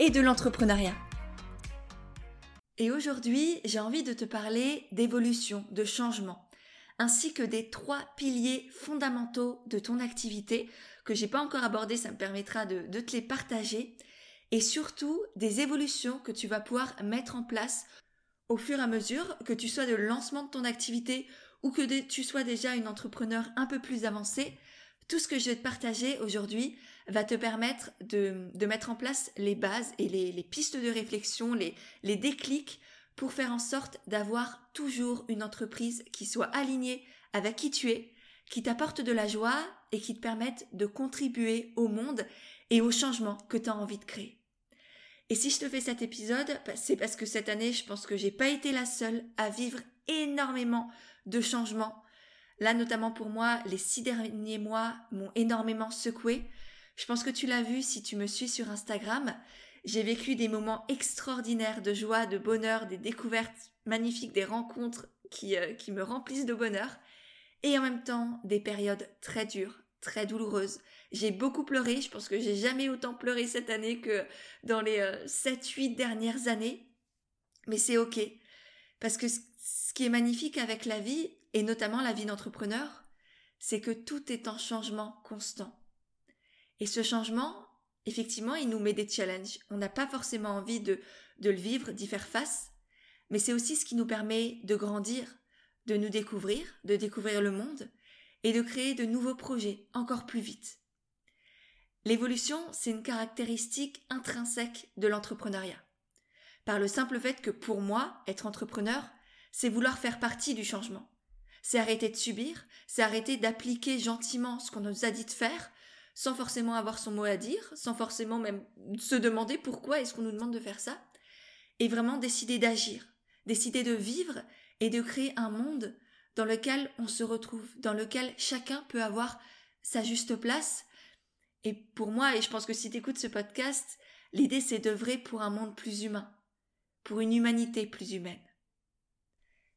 et de l'entrepreneuriat. Et aujourd'hui, j'ai envie de te parler d'évolution, de changement, ainsi que des trois piliers fondamentaux de ton activité que j'ai pas encore abordé, ça me permettra de, de te les partager, et surtout des évolutions que tu vas pouvoir mettre en place au fur et à mesure, que tu sois de lancement de ton activité ou que tu sois déjà une entrepreneur un peu plus avancée, tout ce que je vais te partager aujourd'hui va te permettre de, mettre en place les bases et les, pistes de réflexion, les, les déclics pour faire en sorte d'avoir toujours une entreprise qui soit alignée avec qui tu es, qui t'apporte de la joie et qui te permette de contribuer au monde et au changement que tu as envie de créer. Et si je te fais cet épisode, bah, c'est parce que cette année, je pense que j'ai pas été la seule à vivre énormément de changements. Là, notamment pour moi, les six derniers mois m'ont énormément secoué. Je pense que tu l'as vu si tu me suis sur Instagram. J'ai vécu des moments extraordinaires de joie, de bonheur, des découvertes magnifiques, des rencontres qui, euh, qui me remplissent de bonheur. Et en même temps, des périodes très dures, très douloureuses. J'ai beaucoup pleuré. Je pense que j'ai jamais autant pleuré cette année que dans les 7-8 euh, dernières années. Mais c'est ok. Parce que ce qui est magnifique avec la vie, et notamment la vie d'entrepreneur, c'est que tout est en changement constant. Et ce changement, effectivement, il nous met des challenges. On n'a pas forcément envie de, le vivre, d'y faire face, mais c'est aussi ce qui nous permet de grandir, de nous découvrir, de découvrir le monde et de créer de nouveaux projets encore plus vite. L'évolution, c'est une caractéristique intrinsèque de l'entrepreneuriat. Par le simple fait que pour moi, être entrepreneur, c'est vouloir faire partie du changement. C'est arrêter de subir, c'est arrêter d'appliquer gentiment ce qu'on nous a dit de faire, sans forcément avoir son mot à dire, sans forcément même se demander pourquoi est-ce qu'on nous demande de faire ça, et vraiment décider d'agir, décider de vivre et de créer un monde dans lequel on se retrouve, dans lequel chacun peut avoir sa juste place. Et pour moi, et je pense que si tu écoutes ce podcast, l'idée c'est d'œuvrer pour un monde plus humain, pour une humanité plus humaine.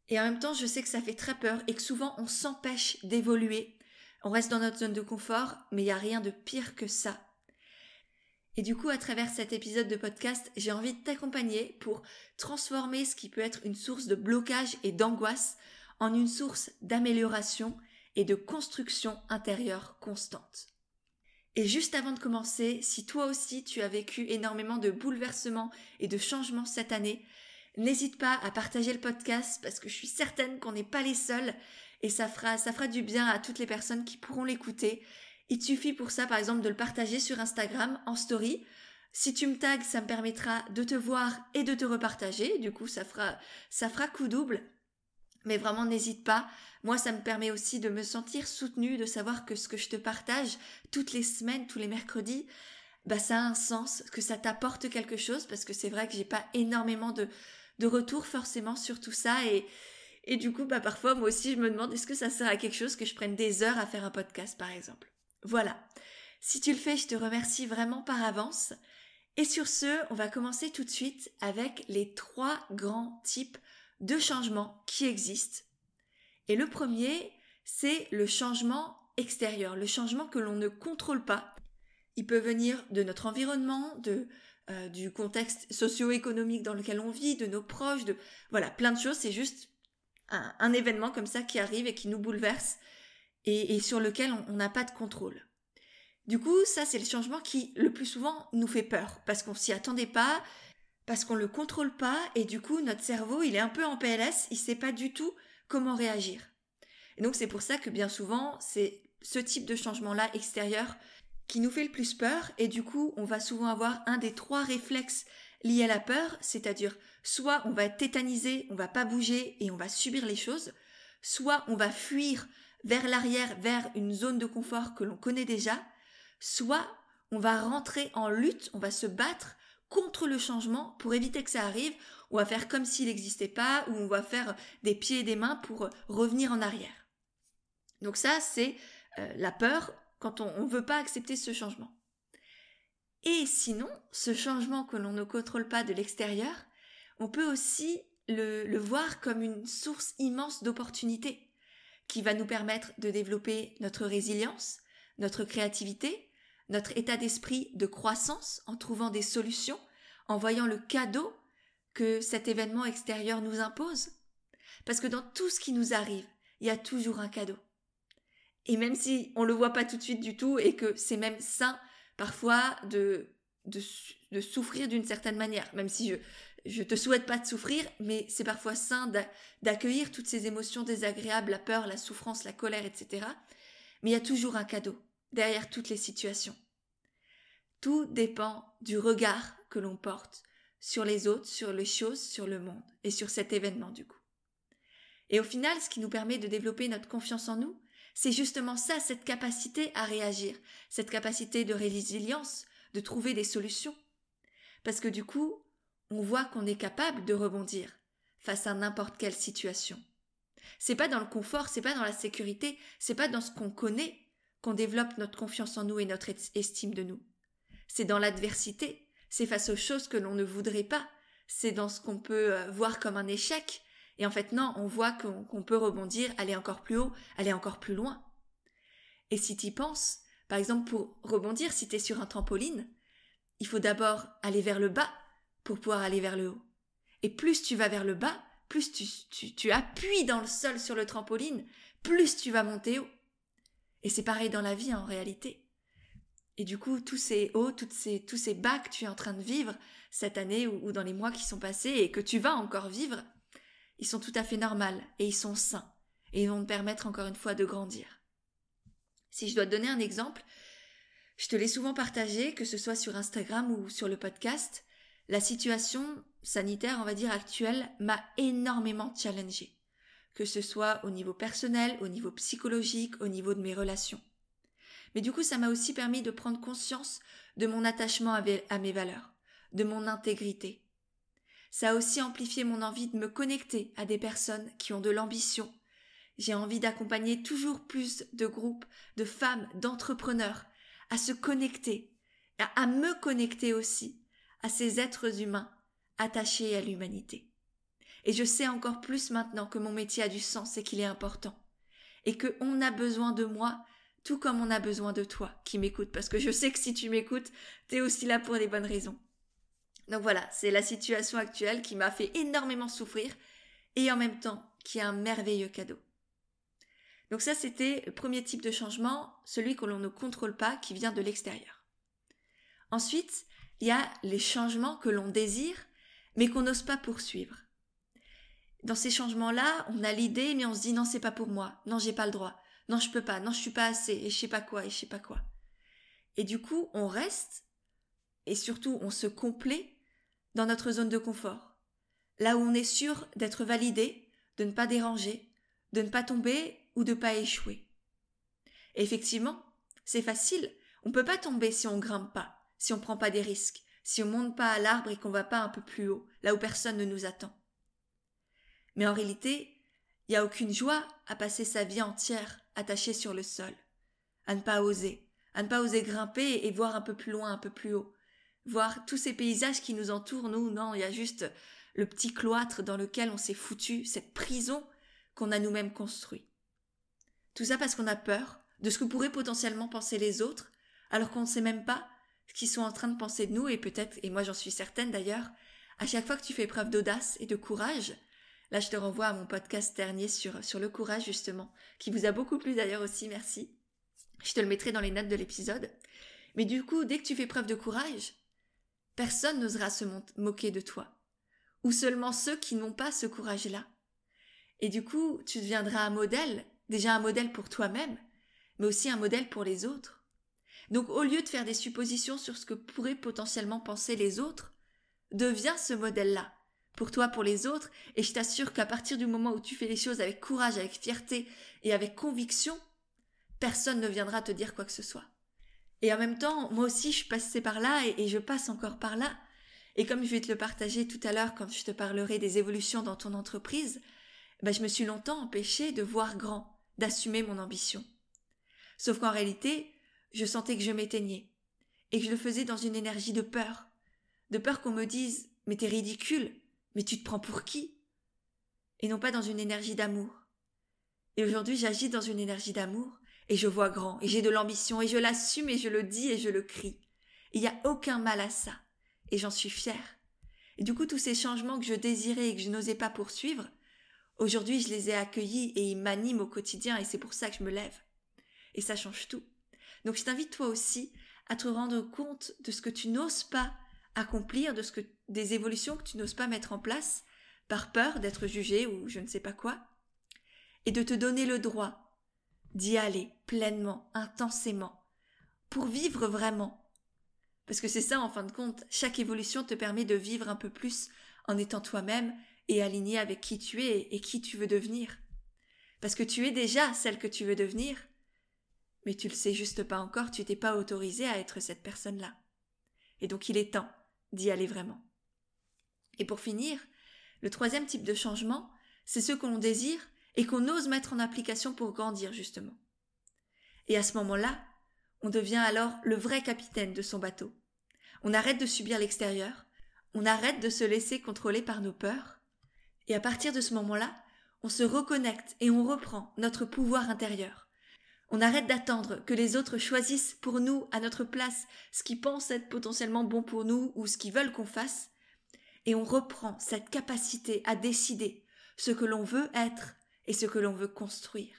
Et en même temps, je sais que ça fait très peur et que souvent on s'empêche d'évoluer on reste dans notre zone de confort, mais il n'y a rien de pire que ça. Et du coup, à travers cet épisode de podcast, j'ai envie de t'accompagner pour transformer ce qui peut être une source de blocage et d'angoisse en une source d'amélioration et de construction intérieure constante. Et juste avant de commencer, si toi aussi tu as vécu énormément de bouleversements et de changements cette année, n'hésite pas à partager le podcast parce que je suis certaine qu'on n'est pas les seuls et ça fera, du bien à toutes les personnes qui pourront l'écouter. Il suffit pour ça, par exemple, de le partager sur Instagram en story. Si tu me tags, ça me permettra de te voir et de te repartager. Du coup, ça fera, ça fera coup double. Mais vraiment, n'hésite pas. Moi, ça me permet aussi de me sentir soutenue, de savoir que ce que je te partage toutes les semaines, tous les mercredis, bah, ça a un sens, que ça t'apporte quelque chose, parce que c'est vrai que j'ai pas énormément de, de retours forcément sur tout ça et, et du coup, bah, parfois, moi aussi, je me demande est-ce que ça sert à quelque chose que je prenne des heures à faire un podcast, par exemple? Voilà. Si tu le fais, je te remercie vraiment par avance. Et sur ce, on va commencer tout de suite avec les trois grands types de changements qui existent. Et le premier, c'est le changement extérieur, le changement que l'on ne contrôle pas. Il peut venir de notre environnement, de euh, du contexte socio-économique dans lequel on vit, de nos proches, de voilà, plein de choses. C'est juste un, événement comme ça qui arrive et qui nous bouleverse et, sur lequel on n'a pas de contrôle. Du coup, ça c'est le changement qui le plus souvent nous fait peur parce qu'on s'y attendait pas, parce qu'on le contrôle pas et du coup notre cerveau il est un peu en PLS, il sait pas du tout comment réagir. Et donc c'est pour ça que bien souvent c'est ce type de changement là extérieur qui nous fait le plus peur et du coup on va souvent avoir un des trois réflexes liés à la peur, c'est-à-dire soit on va être tétanisé, on va pas bouger et on va subir les choses, soit on va fuir vers l'arrière, vers une zone de confort que l'on connaît déjà, soit on va rentrer en lutte, on va se battre contre le changement pour éviter que ça arrive, on va faire comme s'il n'existait pas, ou on va faire des pieds et des mains pour revenir en arrière. Donc ça, c'est euh, la peur quand on ne veut pas accepter ce changement. Et sinon, ce changement que l'on ne contrôle pas de l'extérieur, on peut aussi le, voir comme une source immense d'opportunités qui va nous permettre de développer notre résilience, notre créativité, notre état d'esprit de croissance en trouvant des solutions, en voyant le cadeau que cet événement extérieur nous impose. Parce que dans tout ce qui nous arrive, il y a toujours un cadeau. Et même si on le voit pas tout de suite du tout et que c'est même sain parfois de, de, souffrir d'une certaine manière, même si je, je te souhaite pas de souffrir, mais c'est parfois sain d'accueillir toutes ces émotions désagréables, la peur, la souffrance, la colère, etc. Mais il y a toujours un cadeau derrière toutes les situations. Tout dépend du regard que l'on porte sur les autres, sur les choses, sur le monde et sur cet événement du coup. Et au final, ce qui nous permet de développer notre confiance en nous, c'est justement ça, cette capacité à réagir, cette capacité de résilience, de trouver des solutions. Parce que du coup, on voit qu'on est capable de rebondir face à n'importe quelle situation. C'est pas dans le confort, c'est pas dans la sécurité, c'est pas dans ce qu'on connaît qu'on développe notre confiance en nous et notre estime de nous. C'est dans l'adversité, c'est face aux choses que l'on ne voudrait pas, c'est dans ce qu'on peut euh, voir comme un échec, et en fait non, on voit qu'on peut rebondir, aller encore plus haut, aller encore plus loin. Et si tu y penses, par exemple pour rebondir, si tu es sur un trampoline, il faut d'abord aller vers le bas pour pouvoir aller vers le haut. Et plus tu vas vers le bas, plus tu, tu appuies dans le sol sur le trampoline, plus tu vas monter haut. Et c'est pareil dans la vie en réalité. Et du coup, tous ces hauts, toutes ces, tous ces bas que tu es en train de vivre cette année ou, dans les mois qui sont passés et que tu vas encore vivre, ils sont tout à fait normaux et ils sont sains et ils vont te permettre encore une fois de grandir. Si je dois te donner un exemple, je te l'ai souvent partagé, que ce soit sur Instagram ou sur le podcast, la situation sanitaire, on va dire, actuelle m'a énormément challengée que ce soit au niveau personnel, au niveau psychologique, au niveau de mes relations. Mais du coup, ça m'a aussi permis de prendre conscience de mon attachement à mes valeurs, de mon intégrité. Ça a aussi amplifié mon envie de me connecter à des personnes qui ont de l'ambition. J'ai envie d'accompagner toujours plus de groupes, de femmes, d'entrepreneurs à se connecter, à me connecter aussi à ces êtres humains attachés à l'humanité. Et je sais encore plus maintenant que mon métier a du sens et qu'il est important. Et que on a besoin de moi, tout comme on a besoin de toi qui m'écoutes. Parce que je sais que si tu m'écoutes, t'es aussi là pour des bonnes raisons. Donc voilà, c'est la situation actuelle qui m'a fait énormément souffrir et en même temps qui est un merveilleux cadeau. Donc ça, c'était le premier type de changement, celui que l'on ne contrôle pas, qui vient de l'extérieur. Ensuite, il y a les changements que l'on désire, mais qu'on n'ose pas poursuivre dans ces changements-là, on a l'idée, mais on se dit non, c'est pas pour moi, non, j'ai pas le droit, non, je peux pas, non, je suis pas assez, et je sais pas quoi, et je sais pas quoi. Et du coup, on reste, et surtout, on se complaît dans notre zone de confort. Là où on est sûr d'être validé, de ne pas déranger, de ne pas tomber ou de pas échouer. effectivement, c'est facile. On peut pas tomber si on grimpe pas, si on prend pas des risques, si on monte pas à l'arbre et qu'on va pas un peu plus haut, là où personne ne nous attend. Mais en réalité, il n'y a aucune joie à passer sa vie entière attachée sur le sol, à ne pas oser, à ne pas oser grimper et voir un peu plus loin, un peu plus haut, voir tous ces paysages qui nous entourent, nous, non, il y a juste le petit cloître dans lequel on s'est foutu, cette prison qu'on a nous-mêmes construit. Tout ça parce qu'on a peur de ce que pourraient potentiellement penser les autres, alors qu'on ne sait même pas ce qu'ils sont en train de penser de nous, et peut-être, et moi j'en suis certaine d'ailleurs, à chaque fois que tu fais preuve d'audace et de courage, Là, je te renvoie à mon podcast dernier sur, sur le courage, justement, qui vous a beaucoup plu d'ailleurs aussi, merci. Je te le mettrai dans les notes de l'épisode. Mais du coup, dès que tu fais preuve de courage, personne n'osera se moquer de toi. Ou seulement ceux qui n'ont pas ce courage-là. Et du coup, tu deviendras un modèle, déjà un modèle pour toi-même, mais aussi un modèle pour les autres. Donc au lieu de faire des suppositions sur ce que pourraient potentiellement penser les autres, deviens ce modèle-là pour toi, pour les autres, et je t'assure qu'à partir du moment où tu fais les choses avec courage, avec fierté et avec conviction, personne ne viendra te dire quoi que ce soit. Et en même temps, moi aussi, je passais par là et, je passe encore par là. Et comme je vais te le partager tout à l'heure quand je te parlerai des évolutions dans ton entreprise, ben je me suis longtemps empêchée de voir grand, d'assumer mon ambition. Sauf qu'en réalité, je sentais que je m'éteignais, et que je le faisais dans une énergie de peur, de peur qu'on me dise Mais t'es ridicule, mais tu te prends pour qui? Et non pas dans une énergie d'amour. Et aujourd'hui, j'agis dans une énergie d'amour, et je vois grand, et j'ai de l'ambition, et je l'assume, et je le dis, et je le crie. Il n'y a aucun mal à ça, et j'en suis fière. Et du coup, tous ces changements que je désirais et que je n'osais pas poursuivre, aujourd'hui, je les ai accueillis et ils m'animent au quotidien, et c'est pour ça que je me lève. Et ça change tout. Donc je t'invite toi aussi à te rendre compte de ce que tu n'oses pas accomplir, de ce que des évolutions que tu n'oses pas mettre en place par peur d'être jugé ou je ne sais pas quoi, et de te donner le droit d'y aller pleinement, intensément, pour vivre vraiment. Parce que c'est ça, en fin de compte, chaque évolution te permet de vivre un peu plus en étant toi-même et aligné avec qui tu es et qui tu veux devenir. Parce que tu es déjà celle que tu veux devenir, mais tu le sais juste pas encore, tu t'es pas autorisé à être cette personne-là. Et donc il est temps d'y aller vraiment. Et pour finir, le troisième type de changement, c'est ce qu'on désire et qu'on ose mettre en application pour grandir justement. Et à ce moment-là, on devient alors le vrai capitaine de son bateau. On arrête de subir l'extérieur, on arrête de se laisser contrôler par nos peurs, et à partir de ce moment-là, on se reconnecte et on reprend notre pouvoir intérieur. On arrête d'attendre que les autres choisissent pour nous, à notre place, ce qu'ils pensent être potentiellement bon pour nous ou ce qu'ils veulent qu'on fasse, et on reprend cette capacité à décider ce que l'on veut être et ce que l'on veut construire.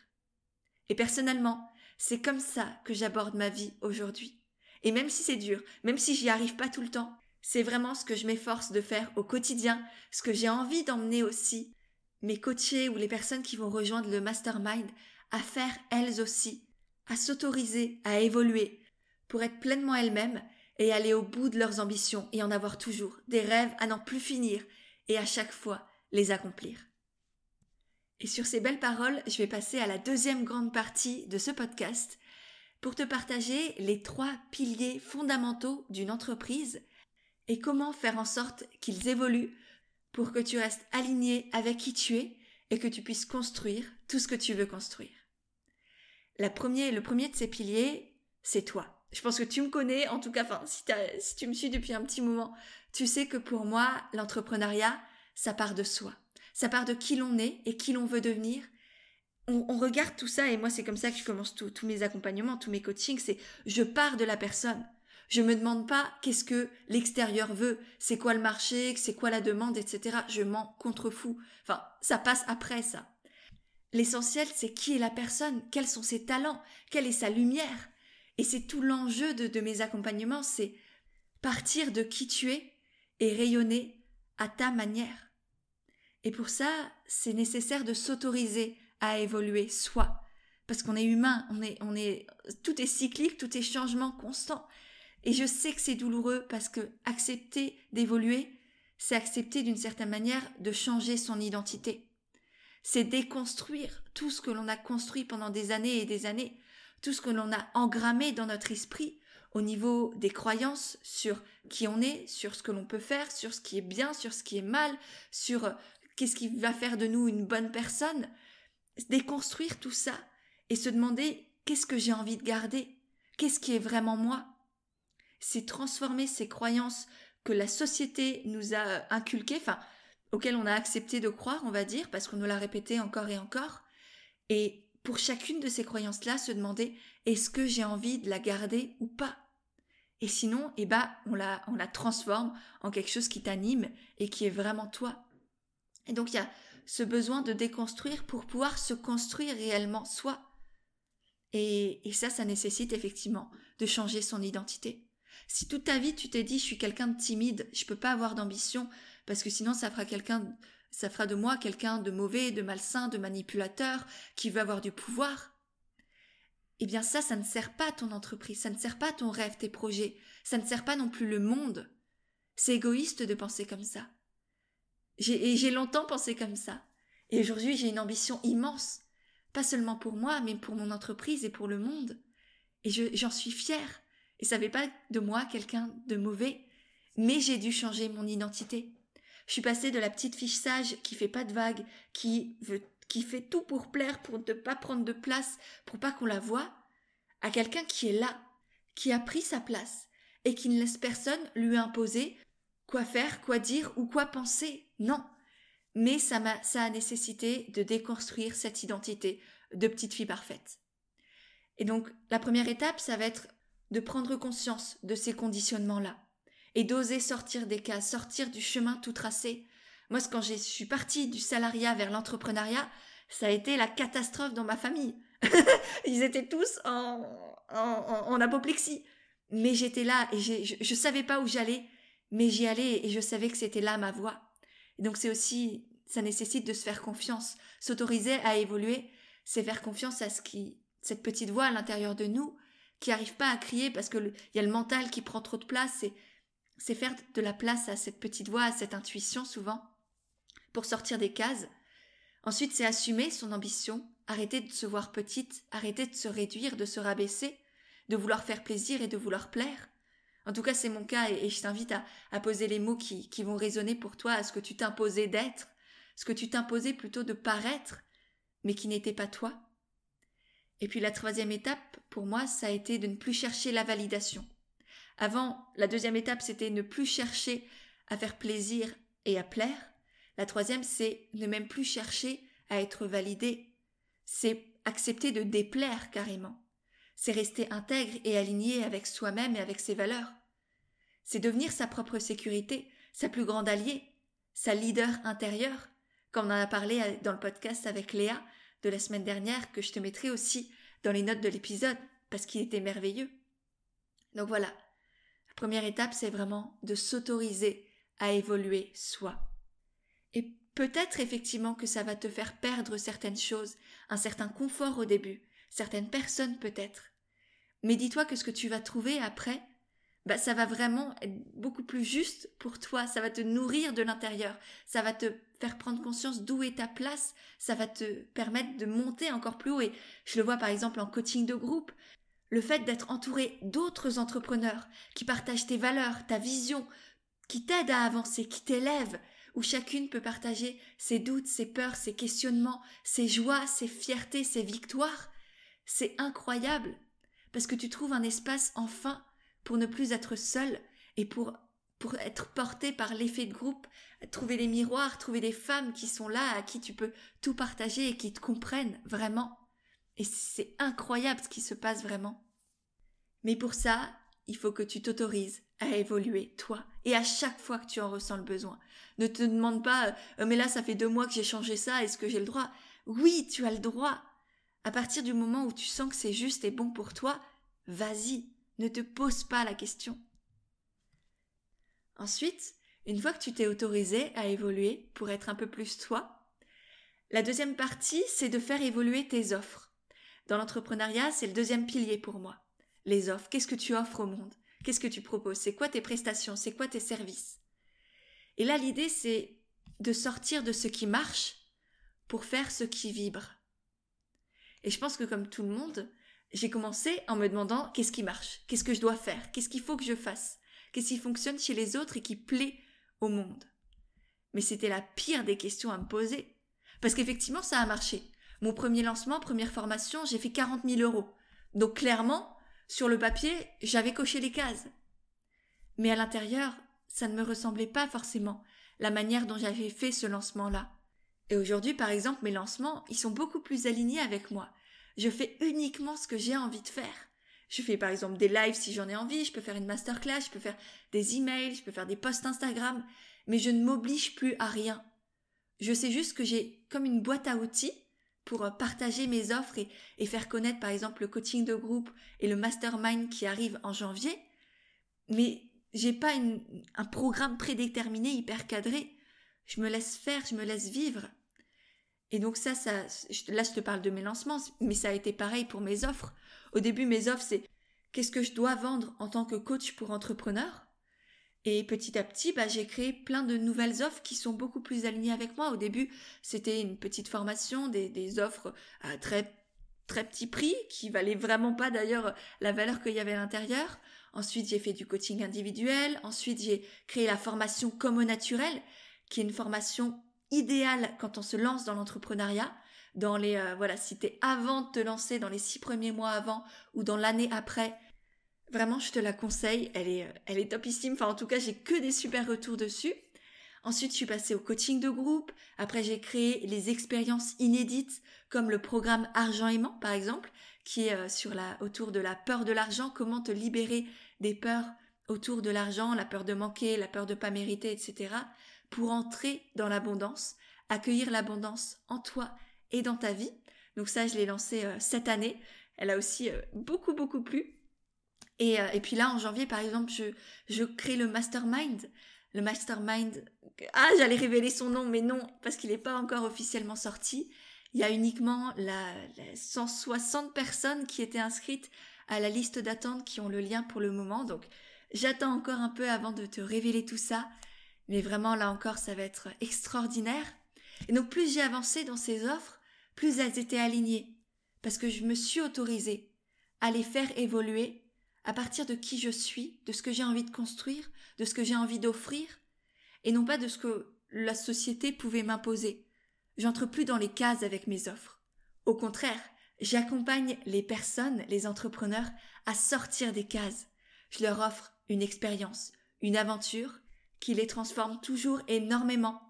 Et personnellement, c'est comme ça que j'aborde ma vie aujourd'hui. Et même si c'est dur, même si j'y arrive pas tout le temps, c'est vraiment ce que je m'efforce de faire au quotidien, ce que j'ai envie d'emmener aussi mes coachés ou les personnes qui vont rejoindre le mastermind à faire elles aussi, à s'autoriser, à évoluer, pour être pleinement elles-mêmes et aller au bout de leurs ambitions et en avoir toujours des rêves à n'en plus finir et à chaque fois les accomplir. Et sur ces belles paroles, je vais passer à la deuxième grande partie de ce podcast pour te partager les trois piliers fondamentaux d'une entreprise et comment faire en sorte qu'ils évoluent pour que tu restes aligné avec qui tu es et que tu puisses construire tout ce que tu veux construire. Le premier de ces piliers, c'est toi. Je pense que tu me connais, en tout cas, si tu me suis depuis un petit moment, tu sais que pour moi, l'entrepreneuriat, ça part de soi. Ça part de qui l'on est et qui l'on veut devenir. On, regarde tout ça et moi, c'est comme ça que je commence tous mes accompagnements, tous mes coachings, c'est je pars de la personne. Je me demande pas qu'est-ce que l'extérieur veut, c'est quoi le marché, c'est quoi la demande, etc. Je m'en contrefous. Enfin, ça passe après ça. L'essentiel, c'est qui est la personne, quels sont ses talents, quelle est sa lumière. Et c'est tout l'enjeu de, mes accompagnements, c'est partir de qui tu es et rayonner à ta manière. Et pour ça, c'est nécessaire de s'autoriser à évoluer soi. Parce qu'on est humain, on est, on est, tout est cyclique, tout est changement constant. Et je sais que c'est douloureux parce que accepter d'évoluer, c'est accepter d'une certaine manière de changer son identité c'est déconstruire tout ce que l'on a construit pendant des années et des années, tout ce que l'on a engrammé dans notre esprit au niveau des croyances sur qui on est, sur ce que l'on peut faire, sur ce qui est bien, sur ce qui est mal, sur euh, qu'est-ce qui va faire de nous une bonne personne. Déconstruire tout ça et se demander qu'est-ce que j'ai envie de garder, qu'est-ce qui est vraiment moi? C'est transformer ces croyances que la société nous a inculquées, enfin auquel on a accepté de croire, on va dire, parce qu'on nous l'a répété encore et encore. Et pour chacune de ces croyances-là, se demander est-ce que j'ai envie de la garder ou pas? Et sinon, eh ben, on la, on la transforme en quelque chose qui t'anime et qui est vraiment toi. Et donc, il y a ce besoin de déconstruire pour pouvoir se construire réellement soi. Et, et ça, ça nécessite effectivement de changer son identité. Si toute ta vie tu t'es dit je suis quelqu'un de timide, je peux pas avoir d'ambition, parce que sinon ça fera de moi quelqu'un de mauvais, de malsain, de manipulateur, qui veut avoir du pouvoir. Eh bien ça, ça ne sert pas ton entreprise, ça ne sert pas ton rêve, tes projets, ça ne sert pas non plus le monde. C'est égoïste de penser comme ça. J'ai, j'ai longtemps pensé comme ça. Et aujourd'hui, j'ai une ambition immense. Pas seulement pour moi, mais pour mon entreprise et pour le monde. Et j'en suis fière. Et ça fait pas de moi quelqu'un de mauvais. Mais j'ai dû changer mon identité. Je suis passée de la petite fiche sage qui fait pas de vagues, qui veut, qui fait tout pour plaire, pour ne pas prendre de place, pour pas qu'on la voie, à quelqu'un qui est là, qui a pris sa place, et qui ne laisse personne lui imposer quoi faire, quoi dire ou quoi penser. Non. Mais ça m'a, ça a nécessité de déconstruire cette identité de petite fille parfaite. Et donc, la première étape, ça va être de prendre conscience de ces conditionnements-là et d'oser sortir des cas, sortir du chemin tout tracé. Moi, quand je suis partie du salariat vers l'entrepreneuriat, ça a été la catastrophe dans ma famille. Ils étaient tous en, apoplexie. Mais j'étais là et je ne savais pas où j'allais, mais j'y allais et je savais que c'était là ma voie. Et donc c'est aussi, ça nécessite de se faire confiance, s'autoriser à évoluer, c'est faire confiance à ce qui, cette petite voix à l'intérieur de nous, qui n'arrive pas à crier parce que il y a le mental qui prend trop de place c'est faire de la place à cette petite voix, à cette intuition souvent, pour sortir des cases. Ensuite, c'est assumer son ambition, arrêter de se voir petite, arrêter de se réduire, de se rabaisser, de vouloir faire plaisir et de vouloir plaire. En tout cas, c'est mon cas et, je t'invite à, poser les mots qui, qui vont résonner pour toi à ce que tu t'imposais d'être, ce que tu t'imposais plutôt de paraître, mais qui n'était pas toi. Et puis la troisième étape, pour moi, ça a été de ne plus chercher la validation. Avant, la deuxième étape, c'était ne plus chercher à faire plaisir et à plaire. La troisième, c'est ne même plus chercher à être validé. C'est accepter de déplaire carrément. C'est rester intègre et aligné avec soi-même et avec ses valeurs. C'est devenir sa propre sécurité, sa plus grande alliée, sa leader intérieur, comme on en a parlé dans le podcast avec Léa de la semaine dernière, que je te mettrai aussi dans les notes de l'épisode, parce qu'il était merveilleux. Donc voilà, Première étape, c'est vraiment de s'autoriser à évoluer soi. Et peut-être effectivement que ça va te faire perdre certaines choses, un certain confort au début, certaines personnes peut-être. Mais dis-toi que ce que tu vas trouver après, bah, ça va vraiment être beaucoup plus juste pour toi, ça va te nourrir de l'intérieur, ça va te faire prendre conscience d'où est ta place, ça va te permettre de monter encore plus haut. Et je le vois par exemple en coaching de groupe, le fait d'être entouré d'autres entrepreneurs qui partagent tes valeurs, ta vision, qui t'aident à avancer, qui t'élèvent, où chacune peut partager ses doutes, ses peurs, ses questionnements, ses joies, ses fiertés, ses victoires, c'est incroyable, parce que tu trouves un espace enfin pour ne plus être seul et pour pour être porté par l'effet de groupe, trouver des miroirs, trouver des femmes qui sont là, à qui tu peux tout partager et qui te comprennent vraiment. Et c'est incroyable ce qui se passe vraiment. Mais pour ça, il faut que tu t'autorises à évoluer, toi, et à chaque fois que tu en ressens le besoin. Ne te demande pas, euh, mais là, ça fait deux mois que j'ai changé ça, est-ce que j'ai le droit? Oui, tu as le droit. À partir du moment où tu sens que c'est juste et bon pour toi, vas-y, ne te pose pas la question. Ensuite, une fois que tu t'es autorisé à évoluer pour être un peu plus toi, la deuxième partie, c'est de faire évoluer tes offres. Dans l'entrepreneuriat, c'est le deuxième pilier pour moi. Les offres, qu'est-ce que tu offres au monde? Qu'est-ce que tu proposes? C'est quoi tes prestations? C'est quoi tes services? Et là, l'idée, c'est de sortir de ce qui marche pour faire ce qui vibre. Et je pense que comme tout le monde, j'ai commencé en me demandant qu'est-ce qui marche? Qu'est-ce que je dois faire? Qu'est-ce qu'il faut que je fasse? Qu'est-ce qui fonctionne chez les autres et qui plaît au monde? Mais c'était la pire des questions à me poser. Parce qu'effectivement, ça a marché. Mon premier lancement, première formation, j'ai fait 40 000 euros. Donc clairement, sur le papier, j'avais coché les cases. Mais à l'intérieur, ça ne me ressemblait pas forcément, la manière dont j'avais fait ce lancement-là. Et aujourd'hui, par exemple, mes lancements, ils sont beaucoup plus alignés avec moi. Je fais uniquement ce que j'ai envie de faire. Je fais par exemple des lives si j'en ai envie, je peux faire une masterclass, je peux faire des emails, je peux faire des posts Instagram, mais je ne m'oblige plus à rien. Je sais juste que j'ai comme une boîte à outils pour euh, partager mes offres et, faire connaître par exemple le coaching de groupe et le mastermind qui arrive en janvier. Mais j'ai pas un programme prédéterminé, hyper cadré. Je me laisse faire, je me laisse vivre. Et donc ça, ça, là je te parle de mes lancements, mais ça a été pareil pour mes offres. Au début, mes offres, c'est qu'est-ce que je dois vendre en tant que coach pour entrepreneur? Et petit à petit, bah, j'ai créé plein de nouvelles offres qui sont beaucoup plus alignées avec moi. Au début, c'était une petite formation, des, offres à très très petit prix, qui valaient vraiment pas d'ailleurs la valeur qu'il y avait à l'intérieur. Ensuite, j'ai fait du coaching individuel. Ensuite, j'ai créé la formation Comme au naturel, qui est une formation idéale quand on se lance dans l'entrepreneuriat. Dans les, euh, voilà, si avant de te lancer, dans les six premiers mois avant ou dans l'année après, vraiment, je te la conseille. Elle est, elle topissime. Enfin, en tout cas, j'ai que des super retours dessus. Ensuite, je suis passée au coaching de groupe. Après, j'ai créé les expériences inédites, comme le programme Argent aimant, par exemple, qui est euh, sur la, autour de la peur de l'argent, comment te libérer des peurs autour de l'argent, la peur de manquer, la peur de pas mériter, etc., pour entrer dans l'abondance, accueillir l'abondance en toi et dans ta vie. Donc ça, je l'ai lancé euh, cette année. Elle a aussi euh, beaucoup, beaucoup plu. Et, et, puis là, en janvier, par exemple, je, je crée le mastermind le mastermind. Ah, j'allais révéler son nom, mais non, parce qu'il n'est pas encore officiellement sorti. Il y a uniquement la, 160 personnes qui étaient inscrites à la liste d'attente qui ont le lien pour le moment. Donc, j'attends encore un peu avant de te révéler tout ça. Mais vraiment, là encore, ça va être extraordinaire. Et donc, plus j'ai avancé dans ces offres, plus elles étaient alignées. Parce que je me suis autorisée à les faire évoluer à partir de qui je suis, de ce que j'ai envie de construire, de ce que j'ai envie d'offrir, et non pas de ce que la société pouvait m'imposer. J'entre plus dans les cases avec mes offres. Au contraire, j'accompagne les personnes, les entrepreneurs, à sortir des cases. Je leur offre une expérience, une aventure qui les transforme toujours énormément,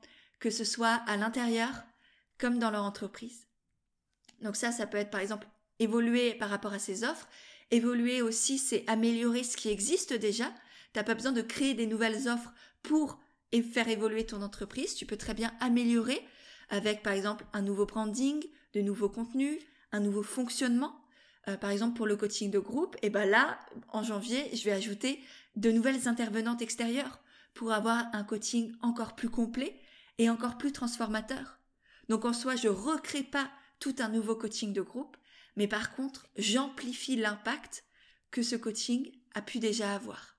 que ce soit à l'intérieur comme dans leur entreprise. Donc ça, ça peut être par exemple évoluer par rapport à ces offres, Évoluer aussi, c'est améliorer ce qui existe déjà. T'as pas besoin de créer des nouvelles offres pour faire évoluer ton entreprise. Tu peux très bien améliorer avec, par exemple, un nouveau branding, de nouveaux contenus, un nouveau fonctionnement. Euh, par exemple, pour le coaching de groupe, et ben là, en janvier, je vais ajouter de nouvelles intervenantes extérieures pour avoir un coaching encore plus complet et encore plus transformateur. Donc en soi, je recrée pas tout un nouveau coaching de groupe, mais par contre, j'amplifie l'impact que ce coaching a pu déjà avoir.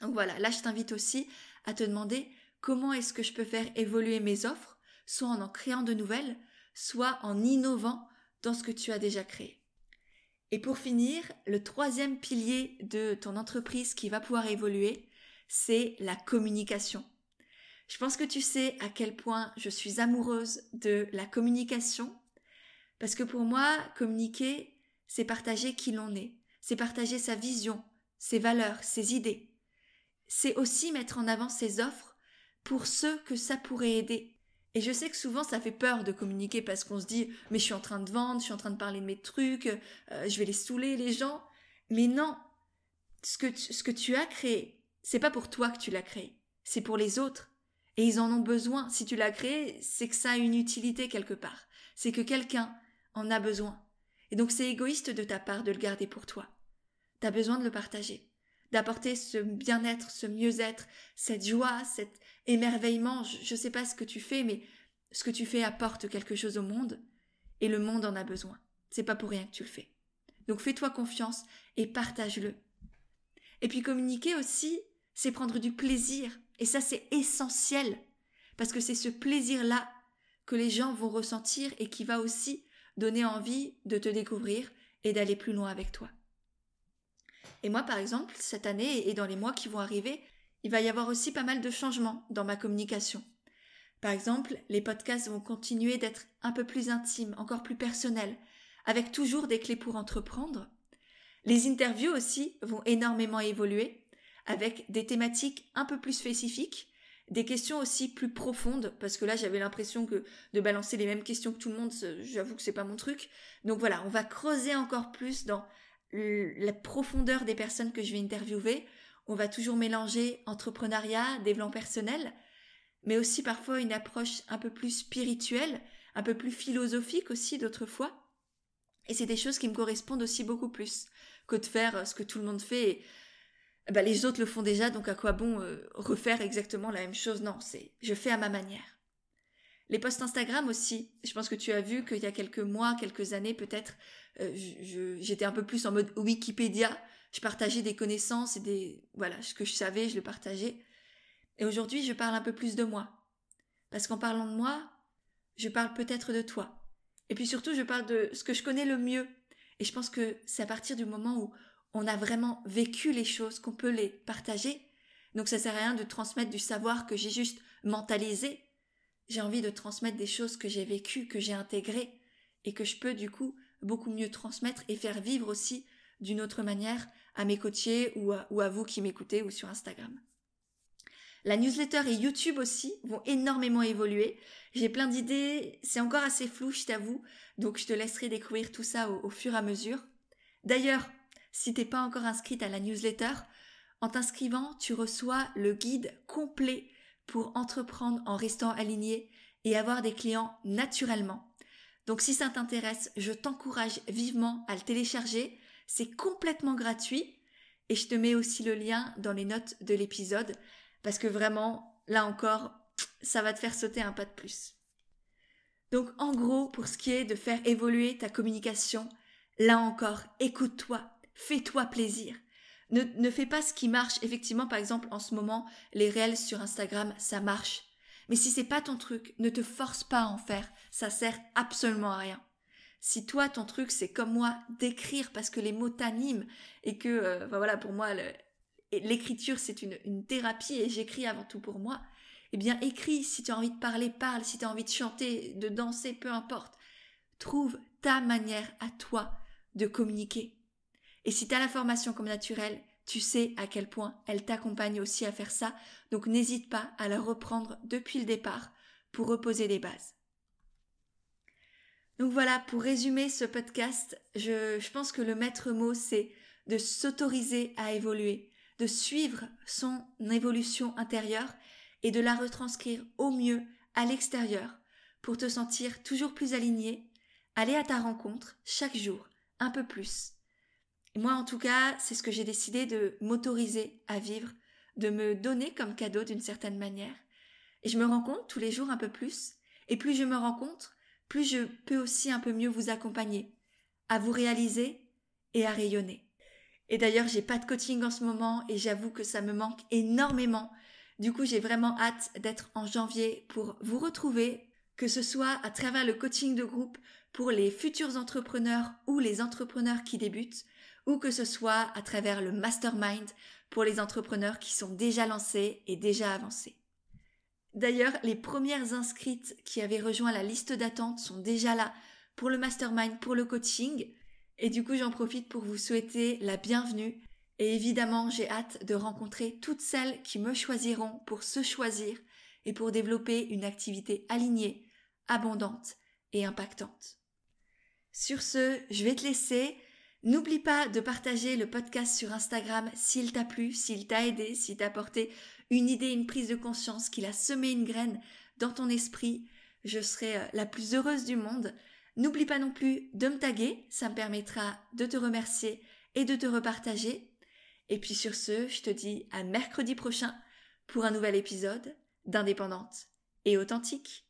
Donc voilà, là je t'invite aussi à te demander comment est-ce que je peux faire évoluer mes offres, soit en en créant de nouvelles, soit en innovant dans ce que tu as déjà créé. Et pour finir, le troisième pilier de ton entreprise qui va pouvoir évoluer, c'est la communication. Je pense que tu sais à quel point je suis amoureuse de la communication parce que pour moi, communiquer, c'est partager qui l'on est, c'est partager sa vision, ses valeurs, ses idées. C'est aussi mettre en avant ses offres pour ceux que ça pourrait aider. Et je sais que souvent ça fait peur de communiquer parce qu'on se dit mais je suis en train de vendre, je suis en train de parler de mes trucs, euh, je vais les saouler les gens. Mais non, ce que tu, ce que tu as créé, c'est pas pour toi que tu l'as créé, c'est pour les autres. Et ils en ont besoin. Si tu l'as créé, c'est que ça a une utilité quelque part. C'est que quelqu'un en a besoin. Et donc c'est égoïste de ta part de le garder pour toi. T'as besoin de le partager, d'apporter ce bien-être, ce mieux-être, cette joie, cet émerveillement. Je ne sais pas ce que tu fais, mais ce que tu fais apporte quelque chose au monde, et le monde en a besoin. C'est pas pour rien que tu le fais. Donc fais-toi confiance et partage-le. Et puis communiquer aussi, c'est prendre du plaisir. Et ça, c'est essentiel. Parce que c'est ce plaisir-là que les gens vont ressentir et qui va aussi donner envie de te découvrir et d'aller plus loin avec toi. Et moi, par exemple, cette année et dans les mois qui vont arriver, il va y avoir aussi pas mal de changements dans ma communication. Par exemple, les podcasts vont continuer d'être un peu plus intimes, encore plus personnels, avec toujours des clés pour entreprendre. Les interviews aussi vont énormément évoluer, avec des thématiques un peu plus spécifiques, des questions aussi plus profondes, parce que là j'avais l'impression que de balancer les mêmes questions que tout le monde, j'avoue que c'est pas mon truc. Donc voilà, on va creuser encore plus dans la profondeur des personnes que je vais interviewer. On va toujours mélanger entrepreneuriat, développement personnel, mais aussi parfois une approche un peu plus spirituelle, un peu plus philosophique aussi d'autres fois. Et c'est des choses qui me correspondent aussi beaucoup plus que de faire ce que tout le monde fait bah, les autres le font déjà, donc à quoi bon euh, refaire exactement la même chose? Non, c'est je fais à ma manière. Les posts Instagram aussi, je pense que tu as vu qu'il y a quelques mois, quelques années peut-être, euh, j'étais un peu plus en mode Wikipédia, je partageais des connaissances et des voilà, ce que je savais, je le partageais. Et aujourd'hui, je parle un peu plus de moi. Parce qu'en parlant de moi, je parle peut-être de toi. Et puis surtout, je parle de ce que je connais le mieux. Et je pense que c'est à partir du moment où on a vraiment vécu les choses, qu'on peut les partager. Donc ça sert à rien de transmettre du savoir que j'ai juste mentalisé. J'ai envie de transmettre des choses que j'ai vécues, que j'ai intégrées, et que je peux du coup beaucoup mieux transmettre et faire vivre aussi d'une autre manière à mes coachés ou à, ou à vous qui m'écoutez ou sur Instagram. La newsletter et YouTube aussi vont énormément évoluer. J'ai plein d'idées, c'est encore assez flou, je t'avoue, donc je te laisserai découvrir tout ça au, fur et à mesure. D'ailleurs, si t'es pas encore inscrite à la newsletter, en t'inscrivant, tu reçois le guide complet pour entreprendre en restant aligné et avoir des clients naturellement. Donc si ça t'intéresse, je t'encourage vivement à le télécharger. C'est complètement gratuit et je te mets aussi le lien dans les notes de l'épisode parce que vraiment, là encore, ça va te faire sauter un pas de plus. Donc en gros, pour ce qui est de faire évoluer ta communication, là encore, écoute-toi, fais-toi plaisir. Ne, ne fais pas ce qui marche. Effectivement, par exemple, en ce moment, les réels sur Instagram, ça marche. Mais si c'est pas ton truc, ne te force pas à en faire. Ça sert absolument à rien. Si toi, ton truc, c'est comme moi, d'écrire parce que les mots t'animent et que, euh, voilà, pour moi, l'écriture, c'est une, une thérapie et j'écris avant tout pour moi, eh bien, écris. Si tu as envie de parler, parle. Si tu as envie de chanter, de danser, peu importe. Trouve ta manière à toi de communiquer. Et si tu as la formation comme naturelle, tu sais à quel point elle t'accompagne aussi à faire ça, donc n'hésite pas à la reprendre depuis le départ pour reposer les bases. Donc voilà, pour résumer ce podcast, je, je pense que le maître mot, c'est de s'autoriser à évoluer, de suivre son évolution intérieure et de la retranscrire au mieux à l'extérieur pour te sentir toujours plus aligné, aller à ta rencontre chaque jour, un peu plus, moi, en tout cas, c'est ce que j'ai décidé de m'autoriser à vivre, de me donner comme cadeau d'une certaine manière. Et je me rends compte tous les jours un peu plus, et plus je me rencontre, plus je peux aussi un peu mieux vous accompagner, à vous réaliser et à rayonner. Et d'ailleurs, j'ai pas de coaching en ce moment et j'avoue que ça me manque énormément. Du coup, j'ai vraiment hâte d'être en janvier pour vous retrouver, que ce soit à travers le coaching de groupe pour les futurs entrepreneurs ou les entrepreneurs qui débutent, que ce soit à travers le mastermind pour les entrepreneurs qui sont déjà lancés et déjà avancés. D'ailleurs, les premières inscrites qui avaient rejoint la liste d'attente sont déjà là pour le mastermind, pour le coaching. Et du coup, j'en profite pour vous souhaiter la bienvenue. Et évidemment, j'ai hâte de rencontrer toutes celles qui me choisiront pour se choisir et pour développer une activité alignée, abondante et impactante. Sur ce, je vais te laisser. N'oublie pas de partager le podcast sur Instagram s'il t'a plu, s'il t'a aidé, s'il t'a apporté une idée, une prise de conscience, qu'il a semé une graine dans ton esprit. Je serai euh, la plus heureuse du monde. N'oublie pas non plus de me taguer, ça me permettra de te remercier et de te repartager. Et puis sur ce, je te dis à mercredi prochain pour un nouvel épisode d'Indépendante et authentique.